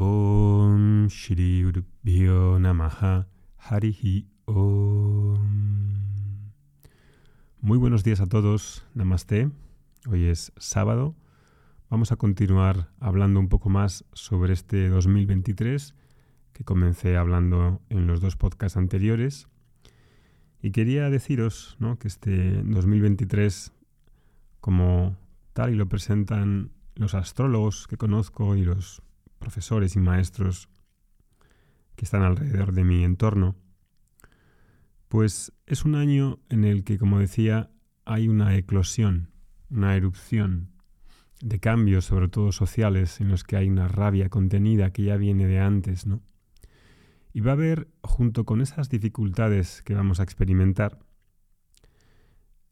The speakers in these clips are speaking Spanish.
Om Shri Namaha Harihi Om. Muy buenos días a todos, Namaste. Hoy es sábado. Vamos a continuar hablando un poco más sobre este 2023 que comencé hablando en los dos podcasts anteriores. Y quería deciros ¿no? que este 2023, como tal y lo presentan los astrólogos que conozco y los profesores y maestros que están alrededor de mi entorno, pues es un año en el que, como decía, hay una eclosión, una erupción de cambios, sobre todo sociales, en los que hay una rabia contenida que ya viene de antes, ¿no? Y va a haber, junto con esas dificultades que vamos a experimentar,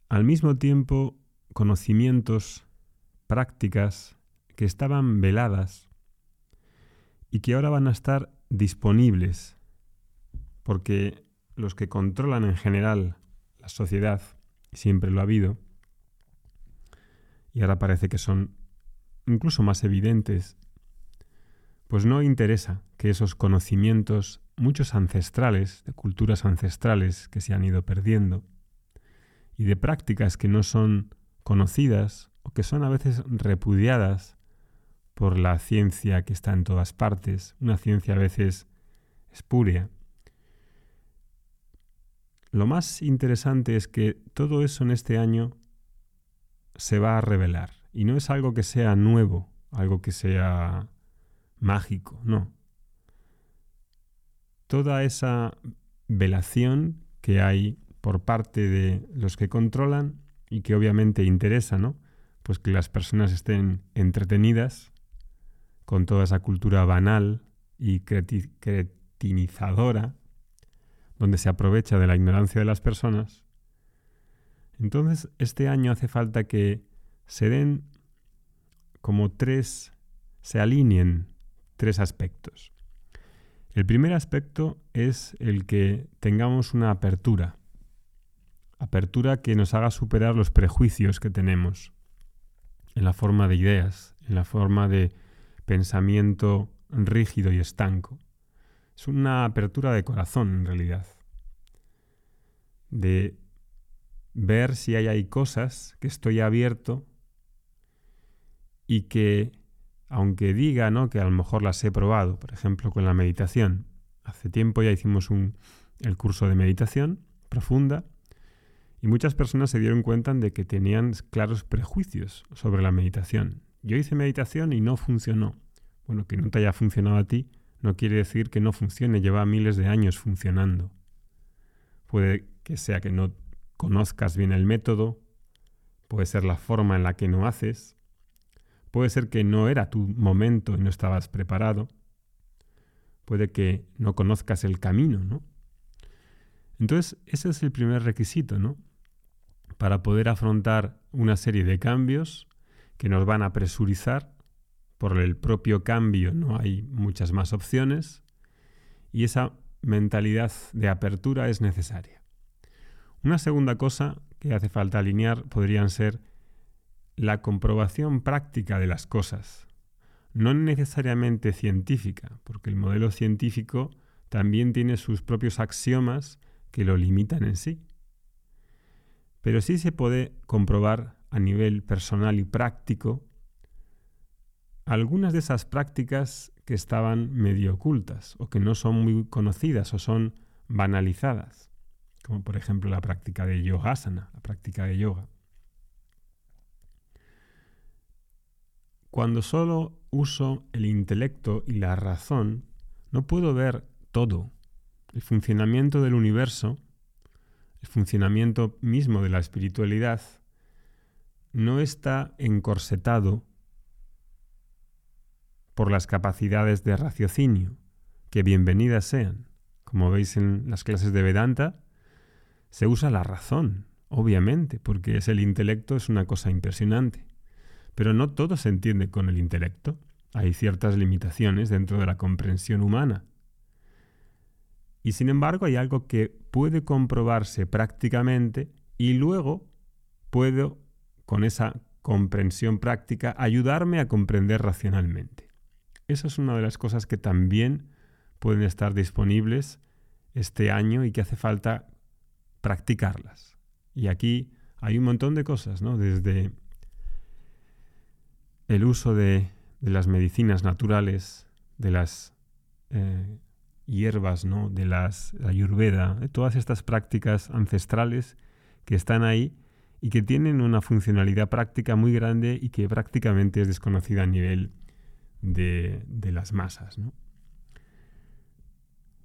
al mismo tiempo conocimientos, prácticas que estaban veladas y que ahora van a estar disponibles, porque los que controlan en general la sociedad, siempre lo ha habido, y ahora parece que son incluso más evidentes, pues no interesa que esos conocimientos, muchos ancestrales, de culturas ancestrales que se han ido perdiendo, y de prácticas que no son conocidas o que son a veces repudiadas por la ciencia que está en todas partes, una ciencia a veces espuria. Lo más interesante es que todo eso en este año se va a revelar y no es algo que sea nuevo, algo que sea mágico, no. Toda esa velación que hay por parte de los que controlan y que obviamente interesa, ¿no? Pues que las personas estén entretenidas con toda esa cultura banal y cretinizadora, donde se aprovecha de la ignorancia de las personas, entonces este año hace falta que se den como tres, se alineen tres aspectos. El primer aspecto es el que tengamos una apertura, apertura que nos haga superar los prejuicios que tenemos en la forma de ideas, en la forma de pensamiento rígido y estanco. Es una apertura de corazón en realidad. De ver si hay, cosas que estoy abierto y que, aunque diga ¿no? que a lo mejor las he probado, por ejemplo con la meditación, hace tiempo ya hicimos un, el curso de meditación profunda y muchas personas se dieron cuenta de que tenían claros prejuicios sobre la meditación. Yo hice meditación y no funcionó. Bueno, que no te haya funcionado a ti no quiere decir que no funcione, lleva miles de años funcionando. Puede que sea que no conozcas bien el método, puede ser la forma en la que no haces, puede ser que no era tu momento y no estabas preparado, puede que no conozcas el camino, ¿no? Entonces, ese es el primer requisito, ¿no? Para poder afrontar una serie de cambios que nos van a presurizar. Por el propio cambio no hay muchas más opciones y esa mentalidad de apertura es necesaria. Una segunda cosa que hace falta alinear podrían ser la comprobación práctica de las cosas, no necesariamente científica, porque el modelo científico también tiene sus propios axiomas que lo limitan en sí. Pero sí se puede comprobar a nivel personal y práctico algunas de esas prácticas que estaban medio ocultas o que no son muy conocidas o son banalizadas, como por ejemplo la práctica de yogasana, la práctica de yoga. Cuando solo uso el intelecto y la razón, no puedo ver todo, el funcionamiento del universo, el funcionamiento mismo de la espiritualidad, no está encorsetado por las capacidades de raciocinio, que bienvenidas sean. Como veis en las clases de Vedanta, se usa la razón, obviamente, porque es el intelecto es una cosa impresionante. Pero no todo se entiende con el intelecto. Hay ciertas limitaciones dentro de la comprensión humana. Y sin embargo hay algo que puede comprobarse prácticamente y luego puedo con esa comprensión práctica, ayudarme a comprender racionalmente. Eso es una de las cosas que también pueden estar disponibles este año y que hace falta practicarlas. Y aquí hay un montón de cosas, ¿no? Desde el uso de, las medicinas naturales, de las eh, hierbas, ¿no? de las, la ayurveda, de todas estas prácticas ancestrales que están ahí y que tienen una funcionalidad práctica muy grande y que prácticamente es desconocida a nivel de, las masas.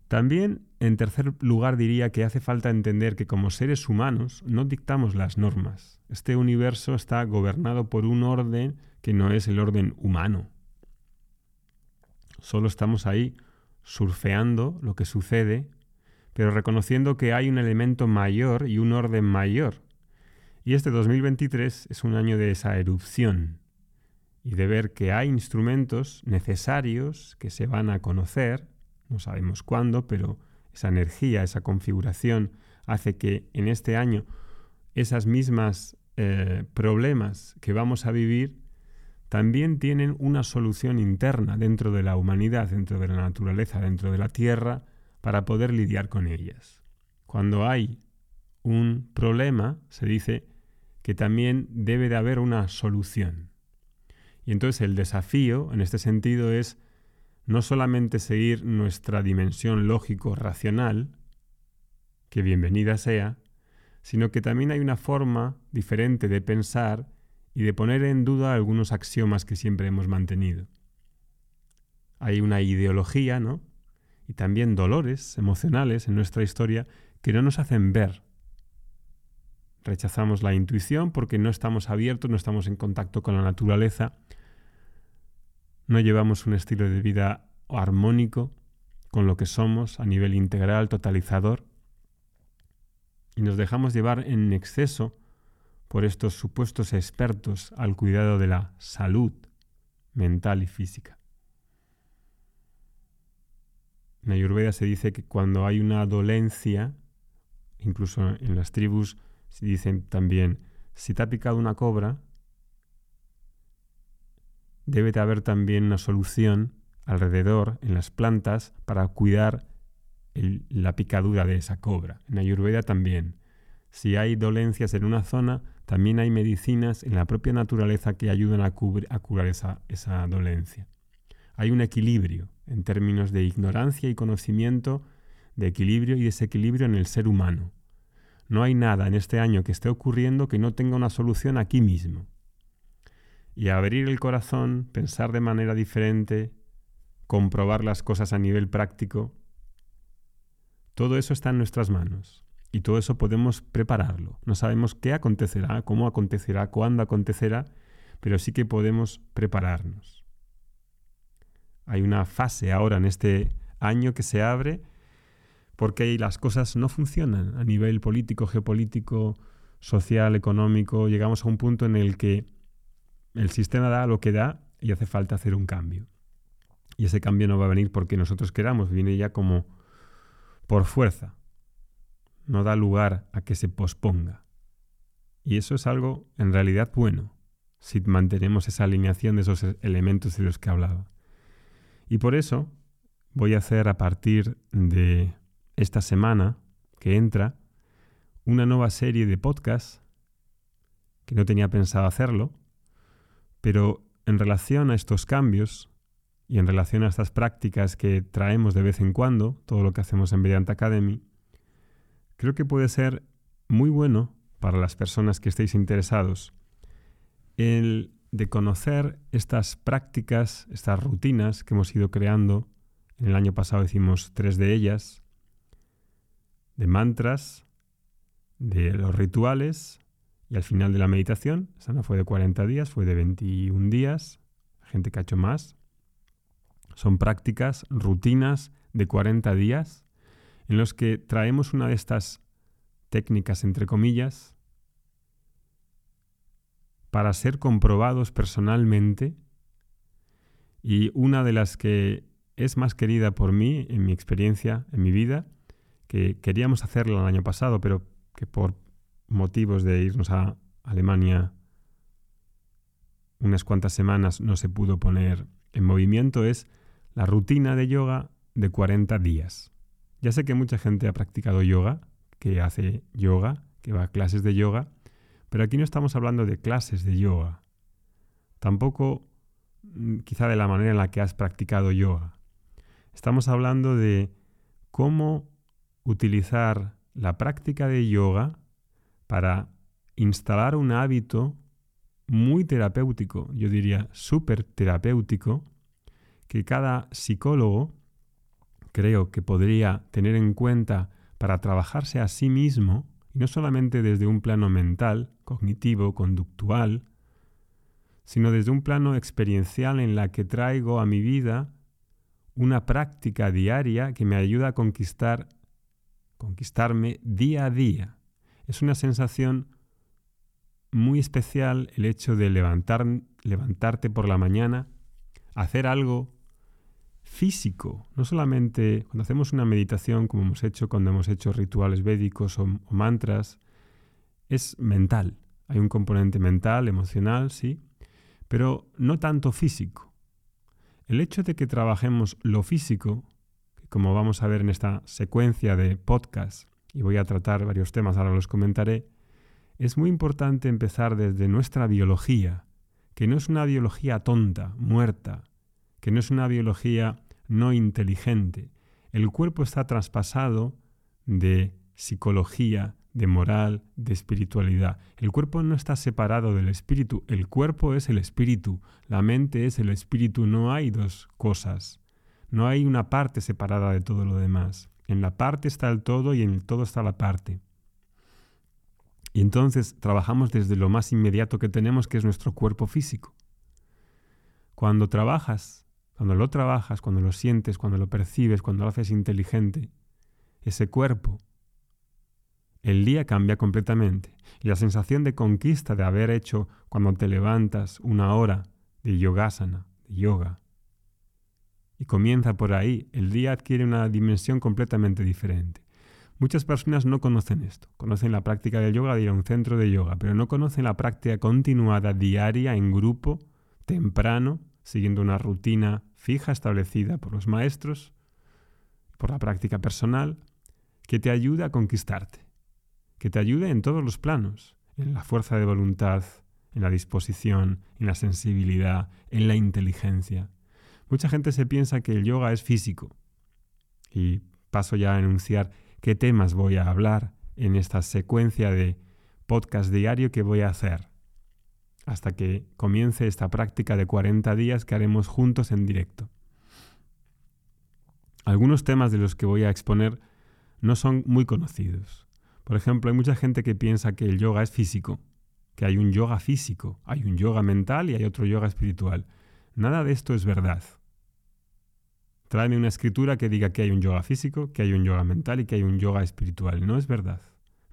También, en tercer lugar, diría que hace falta entender que como seres humanos no dictamos las normas. Este universo está gobernado por un orden que no es el orden humano. Solo estamos ahí surfeando lo que sucede, pero reconociendo que hay un elemento mayor y un orden mayor. Y este 2023 es un año de esa erupción y de ver que hay instrumentos necesarios que se van a conocer no sabemos cuándo, pero esa energía, esa configuración hace que en este año esas mismas eh, problemas que vamos a vivir también tienen una solución interna dentro de la humanidad, dentro de la naturaleza, dentro de la tierra, para poder lidiar con ellas. Cuando hay un problema, se dice que también debe de haber una solución. Y entonces el desafío en este sentido es no solamente seguir nuestra dimensión lógico-racional, que bienvenida sea, sino que también hay una forma diferente de pensar y de poner en duda algunos axiomas que siempre hemos mantenido. Hay una ideología, ¿no? Y también dolores emocionales en nuestra historia que no nos hacen ver. Rechazamos la intuición porque no estamos abiertos, no estamos en contacto con la naturaleza, no llevamos un estilo de vida armónico con lo que somos a nivel integral, totalizador, y nos dejamos llevar en exceso por estos supuestos expertos al cuidado de la salud mental y física. En Ayurveda se dice que cuando hay una dolencia, incluso en las tribus dicen también, si te ha picado una cobra, debe de haber también una solución alrededor en las plantas para cuidar la picadura de esa cobra. En Ayurveda también. Si hay dolencias en una zona, también hay medicinas en la propia naturaleza que ayudan a, curar esa dolencia. Hay un equilibrio en términos de ignorancia y conocimiento, de equilibrio y desequilibrio en el ser humano. No hay nada en este año que esté ocurriendo que no tenga una solución aquí mismo y abrir el corazón, pensar de manera diferente, comprobar las cosas a nivel práctico, todo eso está en nuestras manos y todo eso podemos prepararlo. No sabemos qué acontecerá, cómo acontecerá, cuándo acontecerá, pero sí que podemos prepararnos. Hay una fase ahora en este año que se abre porque las cosas no funcionan a nivel político, geopolítico, social, económico. Llegamos a un punto en el que el sistema da lo que da y hace falta hacer un cambio. Y ese cambio no va a venir porque nosotros queramos, viene ya como por fuerza. No da lugar a que se posponga. Y eso es algo en realidad bueno, si mantenemos esa alineación de esos elementos de los que hablaba. Y por eso voy a hacer a partir de esta semana que entra una nueva serie de podcasts que no tenía pensado hacerlo, pero en relación a estos cambios y en relación a estas prácticas que traemos de vez en cuando, todo lo que hacemos en Vedanta Academy, creo que puede ser muy bueno para las personas que estéis interesados el de conocer estas prácticas, estas rutinas que hemos ido creando. En el año pasado hicimos tres de ellas, de mantras, de los rituales y al final de la meditación, esa no fue de 40 días, fue de 21 días, gente que ha hecho más. Son prácticas, rutinas de 40 días en los que traemos una de estas técnicas, entre comillas, para ser comprobados personalmente. Y una de las que es más querida por mí, en mi experiencia, en mi vida, que queríamos hacerla el año pasado, pero que por motivos de irnos a Alemania unas cuantas semanas no se pudo poner en movimiento es la rutina de yoga de 40 días. Ya sé que mucha gente ha practicado yoga, que hace yoga, que va a clases de yoga, pero aquí no estamos hablando de clases de yoga. Tampoco mm, quizá de la manera en la que has practicado yoga. Estamos hablando de cómo utilizar la práctica de yoga para instalar un hábito muy terapéutico, yo diría súper terapéutico, que cada psicólogo creo que podría tener en cuenta para trabajarse a sí mismo, y no solamente desde un plano mental, cognitivo, conductual, sino desde un plano experiencial en la que traigo a mi vida una práctica diaria que me ayuda a conquistar, conquistarme día a día. Es una sensación muy especial el hecho de levantar, levantarte por la mañana, hacer algo físico, no solamente cuando hacemos una meditación como hemos hecho cuando hemos hecho rituales védicos o, o mantras, es mental. Hay un componente mental, emocional, sí, pero no tanto físico. El hecho de que trabajemos lo físico, como vamos a ver en esta secuencia de podcast, y voy a tratar varios temas, ahora los comentaré, es muy importante empezar desde nuestra biología, que no es una biología tonta, muerta, que no es una biología no inteligente. El cuerpo está traspasado de psicología, de moral, de espiritualidad. El cuerpo no está separado del espíritu, el cuerpo es el espíritu, la mente es el espíritu, no hay dos cosas, no hay una parte separada de todo lo demás. En la parte está el todo y en el todo está la parte. Y entonces trabajamos desde lo más inmediato que tenemos, que es nuestro cuerpo físico. Cuando trabajas, cuando lo trabajas, cuando lo sientes, cuando lo percibes, cuando lo haces inteligente, ese cuerpo, el día cambia completamente. Y la sensación de conquista de haber hecho cuando te levantas una hora de yogasana, de yoga, y comienza por ahí, el día adquiere una dimensión completamente diferente. Muchas personas no conocen esto, conocen la práctica del yoga de ir a un centro de yoga, pero no conocen la práctica continuada, diaria, en grupo, temprano, siguiendo una rutina fija establecida por los maestros, por la práctica personal, que te ayuda a conquistarte, que te ayude en todos los planos, en la fuerza de voluntad, en la disposición, en la sensibilidad, en la inteligencia. Mucha gente se piensa que el yoga es físico. Y paso ya a enunciar qué temas voy a hablar en esta secuencia de podcast diario que voy a hacer hasta que comience esta práctica de 40 días que haremos juntos en directo. Algunos temas de los que voy a exponer no son muy conocidos. Por ejemplo, hay mucha gente que piensa que el yoga es físico, que hay un yoga físico, hay un yoga mental y hay otro yoga espiritual. Nada de esto es verdad. Tráeme una escritura que diga que hay un yoga físico, que hay un yoga mental y que hay un yoga espiritual. No es verdad.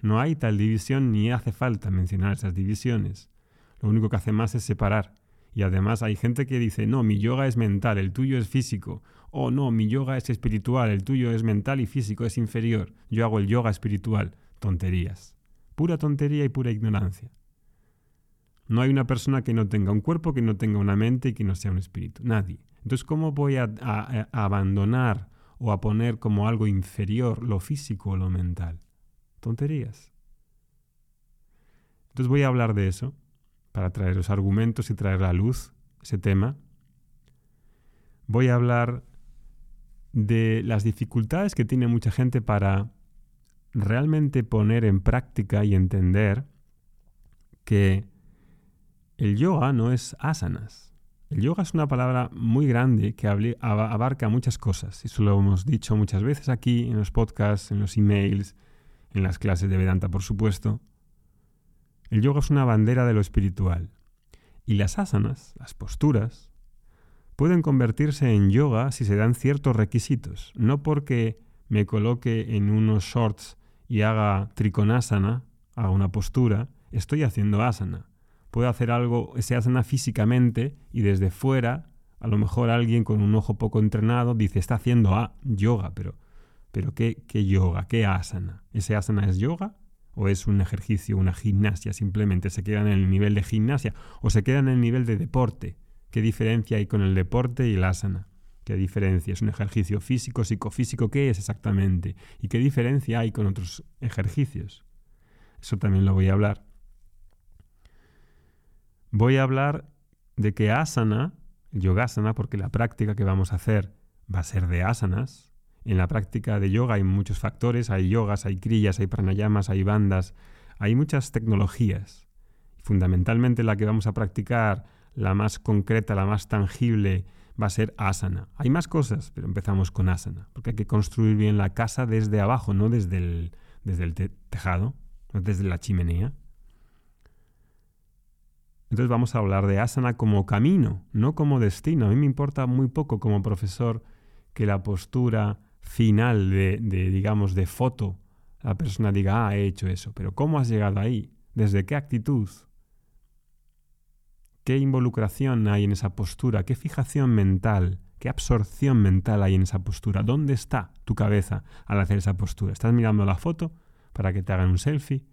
No hay tal división ni hace falta mencionar esas divisiones. Lo único que hace más es separar. Y además hay gente que dice, no, mi yoga es mental, el tuyo es físico. O no, mi yoga es espiritual, el tuyo es mental y físico, es inferior. Yo hago el yoga espiritual. Tonterías. Pura tontería y pura ignorancia. No hay una persona que no tenga un cuerpo, que no tenga una mente y que no sea un espíritu. Nadie. Entonces, ¿cómo voy a, abandonar o a poner como algo inferior lo físico o lo mental? Tonterías. Entonces voy a hablar de eso para traer los argumentos y traer a luz ese tema. Voy a hablar de las dificultades que tiene mucha gente para realmente poner en práctica y entender que el yoga no es asanas. El yoga es una palabra muy grande que abarca muchas cosas. Eso lo hemos dicho muchas veces aquí en los podcasts, en los emails, en las clases de Vedanta, por supuesto. El yoga es una bandera de lo espiritual. Y las asanas, las posturas, pueden convertirse en yoga si se dan ciertos requisitos. No porque me coloque en unos shorts y haga trikonasana, haga una postura, estoy haciendo asana puede hacer algo, se asana físicamente y desde fuera, a lo mejor alguien con un ojo poco entrenado dice, está haciendo ah, yoga, pero, pero ¿qué, ¿qué yoga? ¿Qué asana? ¿Ese asana es yoga? ¿O es un ejercicio, una gimnasia simplemente? ¿Se queda en el nivel de gimnasia? ¿O se queda en el nivel de deporte? ¿Qué diferencia hay con el deporte y el asana? ¿Qué diferencia? ¿Es un ejercicio físico, psicofísico? ¿Qué es exactamente? ¿Y qué diferencia hay con otros ejercicios? Eso también lo voy a hablar. Voy a hablar de que asana, yogasana, porque la práctica que vamos a hacer va a ser de asanas. En la práctica de yoga hay muchos factores, hay yogas, hay kriyas, hay pranayamas, hay bandas, hay muchas tecnologías. Fundamentalmente la que vamos a practicar, la más concreta, la más tangible, va a ser asana. Hay más cosas, pero empezamos con asana, porque hay que construir bien la casa desde abajo, no desde el, desde el tejado, no desde la chimenea. Entonces vamos a hablar de asana como camino, no como destino. A mí me importa muy poco como profesor que la postura final de, digamos, de foto, la persona diga, ah, he hecho eso, pero ¿cómo has llegado ahí? ¿Desde qué actitud? ¿Qué involucración hay en esa postura? ¿Qué fijación mental? ¿Qué absorción mental hay en esa postura? ¿Dónde está tu cabeza al hacer esa postura? ¿Estás mirando la foto para que te hagan un selfie?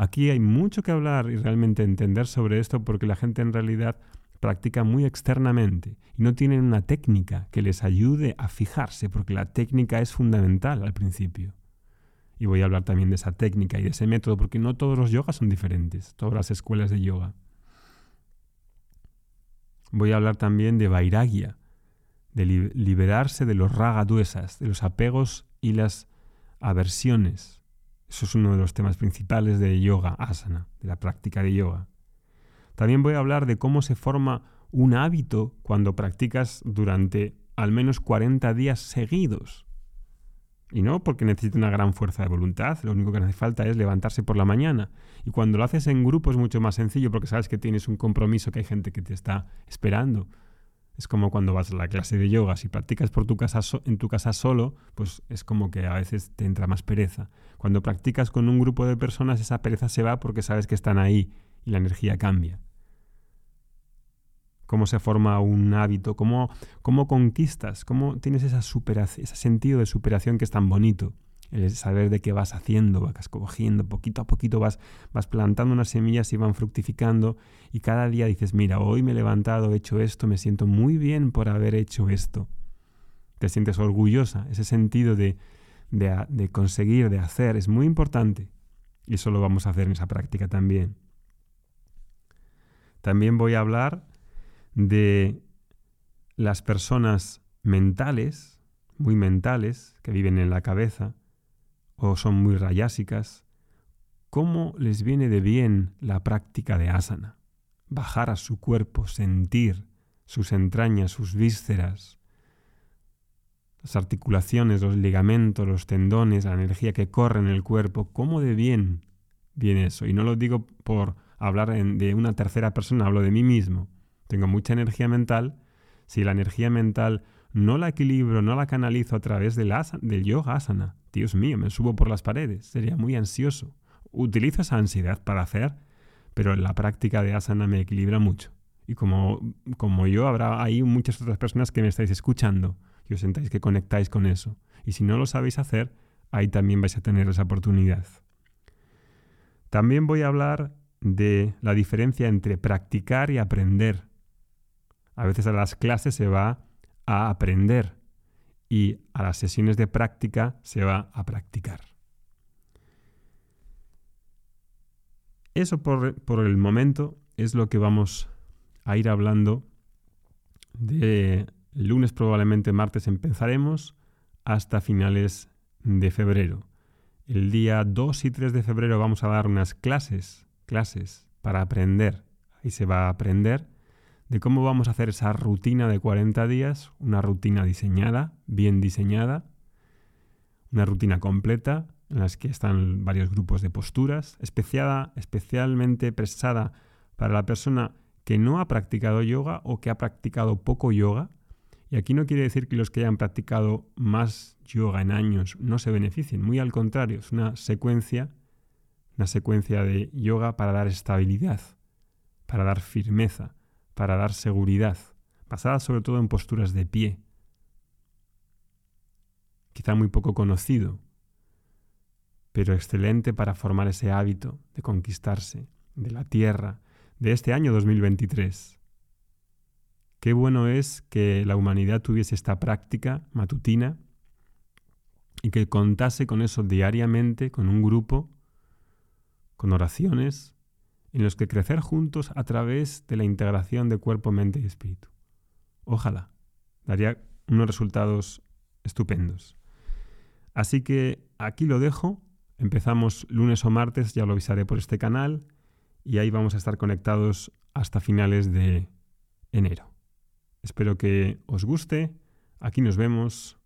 Aquí hay mucho que hablar y realmente entender sobre esto porque la gente en realidad practica muy externamente y no tienen una técnica que les ayude a fijarse porque la técnica es fundamental al principio. Y voy a hablar también de esa técnica y de ese método porque no todos los yogas son diferentes, todas las escuelas de yoga. Voy a hablar también de vairagya, de liberarse de los ragaduesas, de los apegos y las aversiones. Eso es uno de los temas principales de yoga, asana, de la práctica de yoga. También voy a hablar de cómo se forma un hábito cuando practicas durante al menos 40 días seguidos. Y no porque necesite una gran fuerza de voluntad, lo único que hace falta es levantarse por la mañana. Y cuando lo haces en grupo es mucho más sencillo porque sabes que tienes un compromiso, que hay gente que te está esperando. Es como cuando vas a la clase de yoga, si practicas por tu casa en tu casa solo, pues es como que a veces te entra más pereza. Cuando practicas con un grupo de personas, esa pereza se va porque sabes que están ahí y la energía cambia cómo se forma un hábito, cómo, cómo conquistas, cómo tienes esa ese sentido de superación que es tan bonito. El saber de qué vas haciendo, vas cogiendo, poquito a poquito vas, vas plantando unas semillas y van fructificando y cada día dices, mira, hoy me he levantado, he hecho esto, me siento muy bien por haber hecho esto. Te sientes orgullosa, ese sentido de, de, de conseguir, de hacer, es muy importante. Y eso lo vamos a hacer en esa práctica también. También voy a hablar de las personas mentales, muy mentales, que viven en la cabeza, o son muy rayásicas, cómo les viene de bien la práctica de asana. Bajar a su cuerpo, sentir sus entrañas, sus vísceras, las articulaciones, los ligamentos, los tendones, la energía que corre en el cuerpo, cómo de bien viene eso. Y no lo digo por hablar de una tercera persona, hablo de mí mismo tengo mucha energía mental, si la energía mental no la equilibro, no la canalizo a través del, del yoga asana, Dios mío, me subo por las paredes, sería muy ansioso. Utilizo esa ansiedad para hacer, pero la práctica de asana me equilibra mucho. Y como, como yo, habrá ahí muchas otras personas que me estáis escuchando y os sentáis que conectáis con eso. Y si no lo sabéis hacer, ahí también vais a tener esa oportunidad. También voy a hablar de la diferencia entre practicar y aprender. A veces a las clases se va a aprender y a las sesiones de práctica se va a practicar. Eso por, el momento es lo que vamos a ir hablando de lunes probablemente martes empezaremos hasta finales de febrero. El día 2 y 3 de febrero vamos a dar unas clases, clases para aprender. Ahí se va a aprender de cómo vamos a hacer esa rutina de 40 días, una rutina diseñada, bien diseñada, una rutina completa en la que están varios grupos de posturas, especialmente pensada para la persona que no ha practicado yoga o que ha practicado poco yoga. Y aquí no quiere decir que los que hayan practicado más yoga en años no se beneficien, muy al contrario, es una secuencia, una secuencia de yoga para dar estabilidad, para dar firmeza, para dar seguridad, basada sobre todo en posturas de pie. Quizá muy poco conocido, pero excelente para formar ese hábito de conquistarse de la tierra de este año 2023. Qué bueno es que la humanidad tuviese esta práctica matutina y que contase con eso diariamente, con un grupo, con oraciones, en los que crecer juntos a través de la integración de cuerpo, mente y espíritu. Ojalá, daría unos resultados estupendos. Así que aquí lo dejo. Empezamos lunes o martes, ya lo avisaré por este canal, y ahí vamos a estar conectados hasta finales de enero. Espero que os guste. Aquí nos vemos.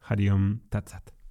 Hariom Tatsat.